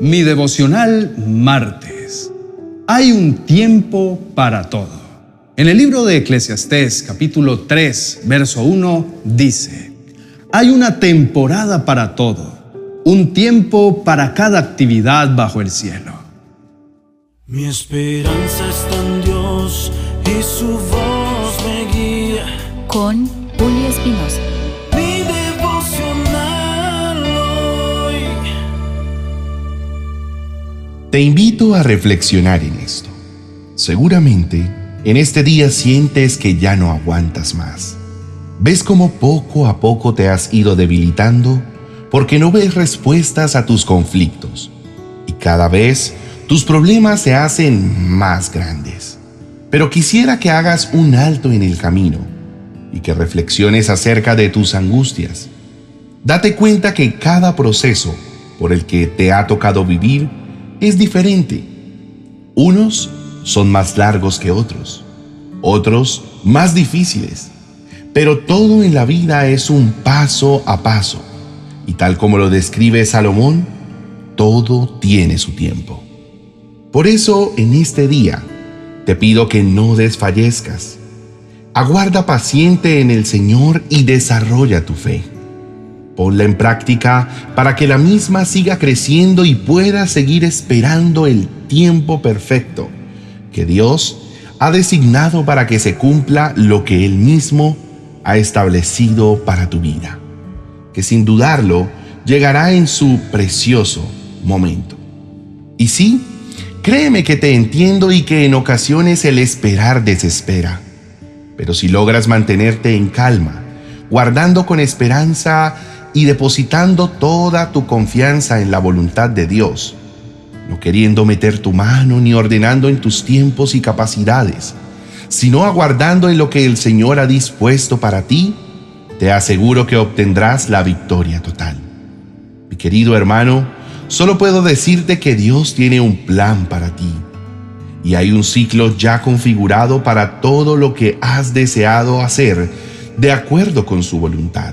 Mi devocional martes. Hay un tiempo para todo. En el libro de Eclesiastés capítulo 3, verso 1 dice, hay una temporada para todo, un tiempo para cada actividad bajo el cielo. Mi esperanza está en Dios y su voz me guía. Con Te invito a reflexionar en esto. Seguramente, en este día sientes que ya no aguantas más. ¿Ves cómo poco a poco te has ido debilitando porque no ves respuestas a tus conflictos? Y cada vez tus problemas se hacen más grandes. Pero quisiera que hagas un alto en el camino y que reflexiones acerca de tus angustias. Date cuenta que cada proceso por el que te ha tocado vivir es diferente. Unos son más largos que otros, otros más difíciles, pero todo en la vida es un paso a paso. Y tal como lo describe Salomón, todo tiene su tiempo. Por eso en este día te pido que no desfallezcas. Aguarda paciente en el Señor y desarrolla tu fe. Ponla en práctica para que la misma siga creciendo y pueda seguir esperando el tiempo perfecto que Dios ha designado para que se cumpla lo que Él mismo ha establecido para tu vida, que sin dudarlo llegará en su precioso momento. Y sí, créeme que te entiendo y que en ocasiones el esperar desespera, pero si logras mantenerte en calma, guardando con esperanza y depositando toda tu confianza en la voluntad de Dios, no queriendo meter tu mano ni ordenando en tus tiempos y capacidades, sino aguardando en lo que el Señor ha dispuesto para ti, te aseguro que obtendrás la victoria total. Mi querido hermano, solo puedo decirte que Dios tiene un plan para ti y hay un ciclo ya configurado para todo lo que has deseado hacer de acuerdo con su voluntad.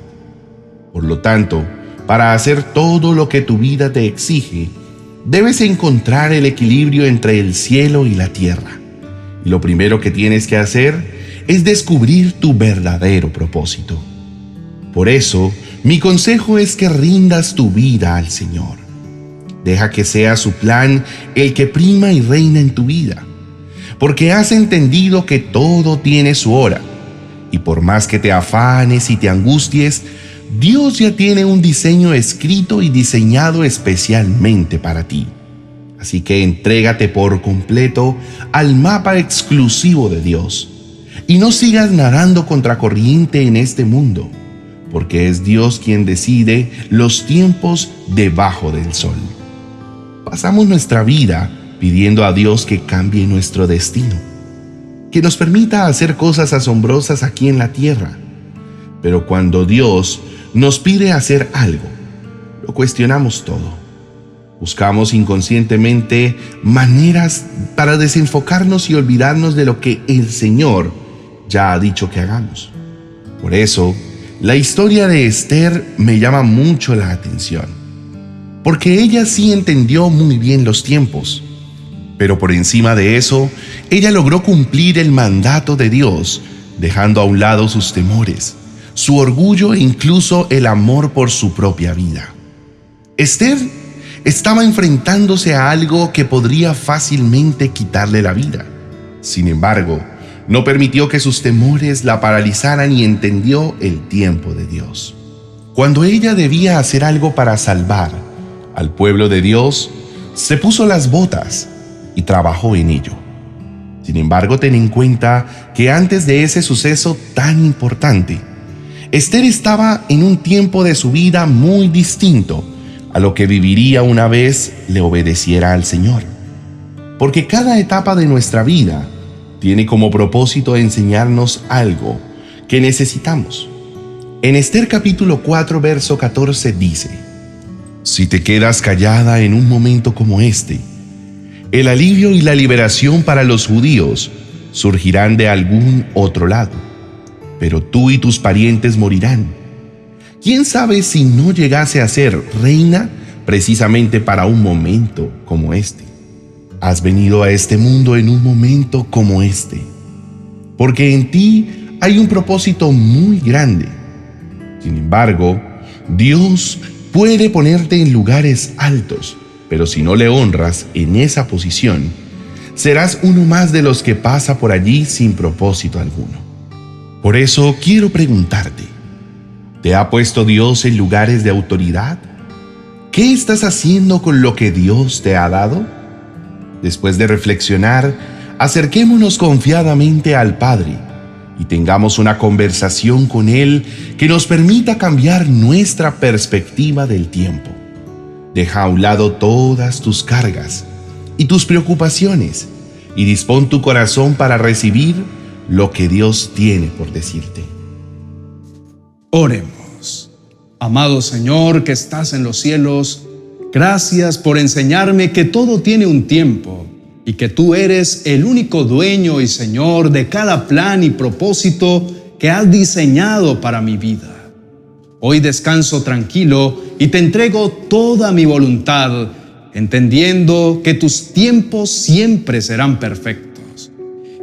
Por lo tanto, para hacer todo lo que tu vida te exige, debes encontrar el equilibrio entre el cielo y la tierra. Y lo primero que tienes que hacer es descubrir tu verdadero propósito. Por eso, mi consejo es que rindas tu vida al Señor. Deja que sea su plan el que prima y reina en tu vida, porque has entendido que todo tiene su hora, y por más que te afanes y te angusties, Dios ya tiene un diseño escrito y diseñado especialmente para ti. Así que entrégate por completo al mapa exclusivo de Dios y no sigas nadando contracorriente en este mundo, porque es Dios quien decide los tiempos debajo del sol. Pasamos nuestra vida pidiendo a Dios que cambie nuestro destino, que nos permita hacer cosas asombrosas aquí en la tierra. Pero cuando Dios nos pide hacer algo, lo cuestionamos todo. Buscamos inconscientemente maneras para desenfocarnos y olvidarnos de lo que el Señor ya ha dicho que hagamos. Por eso, la historia de Esther me llama mucho la atención, porque ella sí entendió muy bien los tiempos, pero por encima de eso, ella logró cumplir el mandato de Dios, dejando a un lado sus temores su orgullo e incluso el amor por su propia vida. Esther estaba enfrentándose a algo que podría fácilmente quitarle la vida. Sin embargo, no permitió que sus temores la paralizaran y entendió el tiempo de Dios. Cuando ella debía hacer algo para salvar al pueblo de Dios, se puso las botas y trabajó en ello. Sin embargo, ten en cuenta que antes de ese suceso tan importante, Esther estaba en un tiempo de su vida muy distinto a lo que viviría una vez le obedeciera al Señor. Porque cada etapa de nuestra vida tiene como propósito enseñarnos algo que necesitamos. En Esther capítulo 4, verso 14 dice, Si te quedas callada en un momento como este, el alivio y la liberación para los judíos surgirán de algún otro lado pero tú y tus parientes morirán. ¿Quién sabe si no llegase a ser reina precisamente para un momento como este. Has venido a este mundo en un momento como este, porque en ti hay un propósito muy grande. Sin embargo, Dios puede ponerte en lugares altos, pero si no le honras en esa posición, serás uno más de los que pasa por allí sin propósito alguno. Por eso quiero preguntarte, ¿te ha puesto Dios en lugares de autoridad? ¿Qué estás haciendo con lo que Dios te ha dado? Después de reflexionar, acerquémonos confiadamente al Padre y tengamos una conversación con Él que nos permita cambiar nuestra perspectiva del tiempo. Deja a un lado todas tus cargas y tus preocupaciones y dispón tu corazón para recibir lo que Dios tiene por decirte. Oremos. Amado Señor que estás en los cielos, gracias por enseñarme que todo tiene un tiempo y que tú eres el único dueño y Señor de cada plan y propósito que has diseñado para mi vida. Hoy descanso tranquilo y te entrego toda mi voluntad entendiendo que tus tiempos siempre serán perfectos.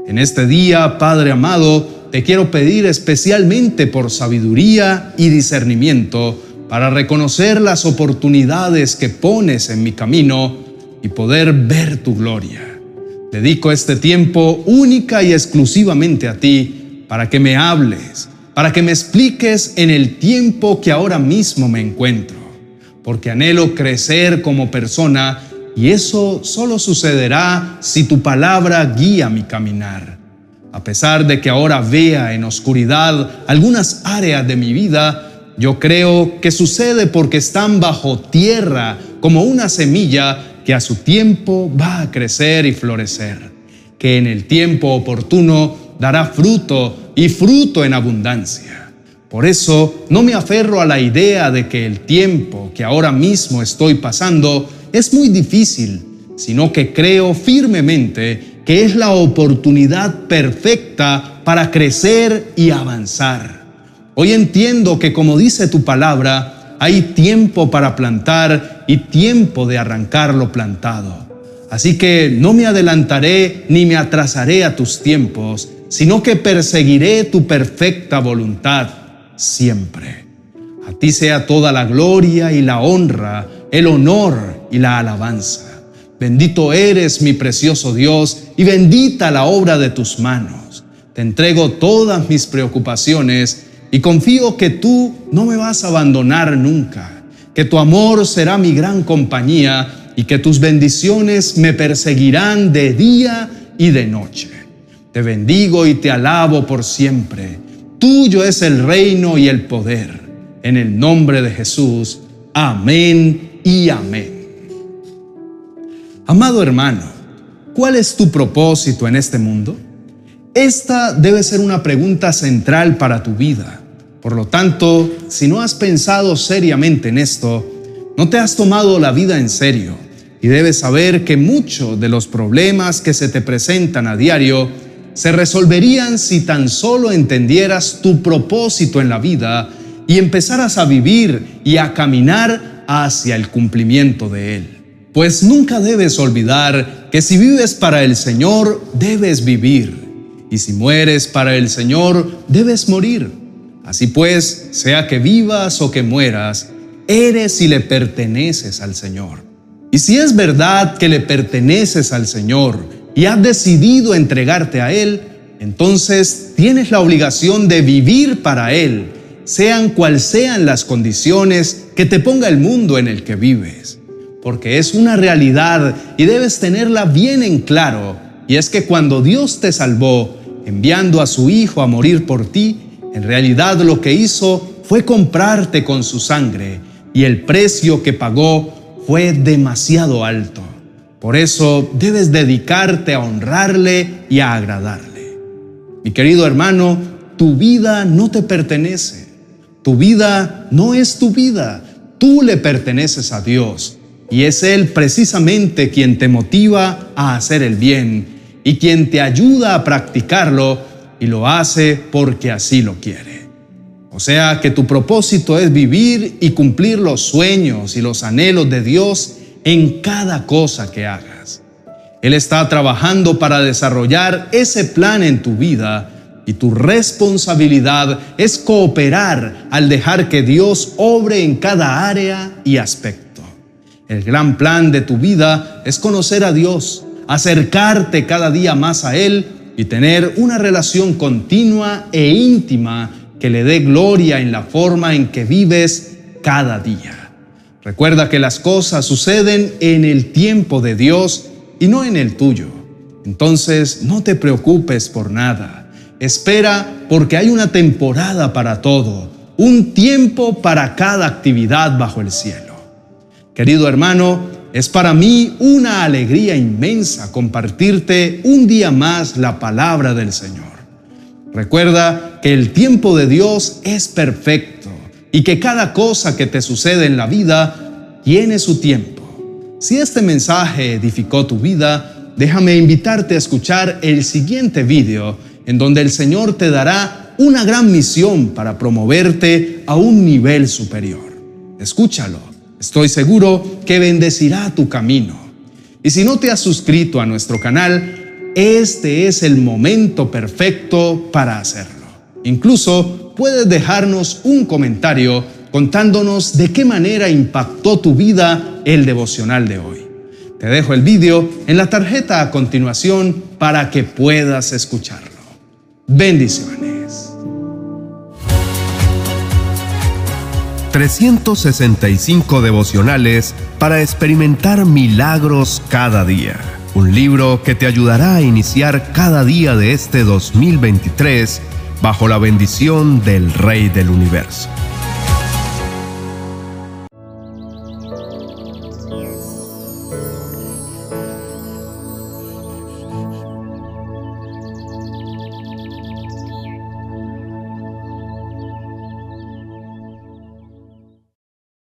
En este día, Padre amado, te quiero pedir especialmente por sabiduría y discernimiento para reconocer las oportunidades que pones en mi camino y poder ver tu gloria. Dedico este tiempo única y exclusivamente a ti para que me hables, para que me expliques en el tiempo que ahora mismo me encuentro porque anhelo crecer como persona y eso solo sucederá si tu palabra guía mi caminar. A pesar de que ahora vea en oscuridad algunas áreas de mi vida, yo creo que sucede porque están bajo tierra como una semilla que a su tiempo va a crecer y florecer, que en el tiempo oportuno dará fruto y fruto en abundancia. Por eso no me aferro a la idea de que el tiempo que ahora mismo estoy pasando es muy difícil, sino que creo firmemente que es la oportunidad perfecta para crecer y avanzar. Hoy entiendo que como dice tu palabra, hay tiempo para plantar y tiempo de arrancar lo plantado. Así que no me adelantaré ni me atrasaré a tus tiempos, sino que perseguiré tu perfecta voluntad siempre. A ti sea toda la gloria y la honra, el honor y la alabanza. Bendito eres mi precioso Dios y bendita la obra de tus manos. Te entrego todas mis preocupaciones y confío que tú no me vas a abandonar nunca, que tu amor será mi gran compañía y que tus bendiciones me perseguirán de día y de noche. Te bendigo y te alabo por siempre Tuyo es el reino y el poder. En el nombre de Jesús. Amén y amén. Amado hermano, ¿cuál es tu propósito en este mundo? Esta debe ser una pregunta central para tu vida. Por lo tanto, si no has pensado seriamente en esto, no te has tomado la vida en serio y debes saber que muchos de los problemas que se te presentan a diario se resolverían si tan solo entendieras tu propósito en la vida y empezaras a vivir y a caminar hacia el cumplimiento de él. Pues nunca debes olvidar que si vives para el Señor, debes vivir. Y si mueres para el Señor, debes morir. Así pues, sea que vivas o que mueras, eres y le perteneces al Señor. Y si es verdad que le perteneces al Señor, y has decidido entregarte a Él, entonces tienes la obligación de vivir para Él, sean cual sean las condiciones que te ponga el mundo en el que vives. Porque es una realidad y debes tenerla bien en claro. Y es que cuando Dios te salvó, enviando a su Hijo a morir por ti, en realidad lo que hizo fue comprarte con su sangre y el precio que pagó fue demasiado alto. Por eso debes dedicarte a honrarle y a agradarle. Mi querido hermano, tu vida no te pertenece. Tu vida no es tu vida. Tú le perteneces a Dios. Y es Él precisamente quien te motiva a hacer el bien y quien te ayuda a practicarlo y lo hace porque así lo quiere. O sea que tu propósito es vivir y cumplir los sueños y los anhelos de Dios en cada cosa que hagas. Él está trabajando para desarrollar ese plan en tu vida y tu responsabilidad es cooperar al dejar que Dios obre en cada área y aspecto. El gran plan de tu vida es conocer a Dios, acercarte cada día más a Él y tener una relación continua e íntima que le dé gloria en la forma en que vives cada día. Recuerda que las cosas suceden en el tiempo de Dios y no en el tuyo. Entonces no te preocupes por nada. Espera porque hay una temporada para todo, un tiempo para cada actividad bajo el cielo. Querido hermano, es para mí una alegría inmensa compartirte un día más la palabra del Señor. Recuerda que el tiempo de Dios es perfecto y que cada cosa que te sucede en la vida tiene su tiempo. Si este mensaje edificó tu vida, déjame invitarte a escuchar el siguiente video en donde el Señor te dará una gran misión para promoverte a un nivel superior. Escúchalo, estoy seguro que bendecirá tu camino. Y si no te has suscrito a nuestro canal, este es el momento perfecto para hacerlo. Incluso puedes dejarnos un comentario contándonos de qué manera impactó tu vida el devocional de hoy. Te dejo el vídeo en la tarjeta a continuación para que puedas escucharlo. Bendiciones. 365 devocionales para experimentar milagros cada día. Un libro que te ayudará a iniciar cada día de este 2023 bajo la bendición del Rey del Universo.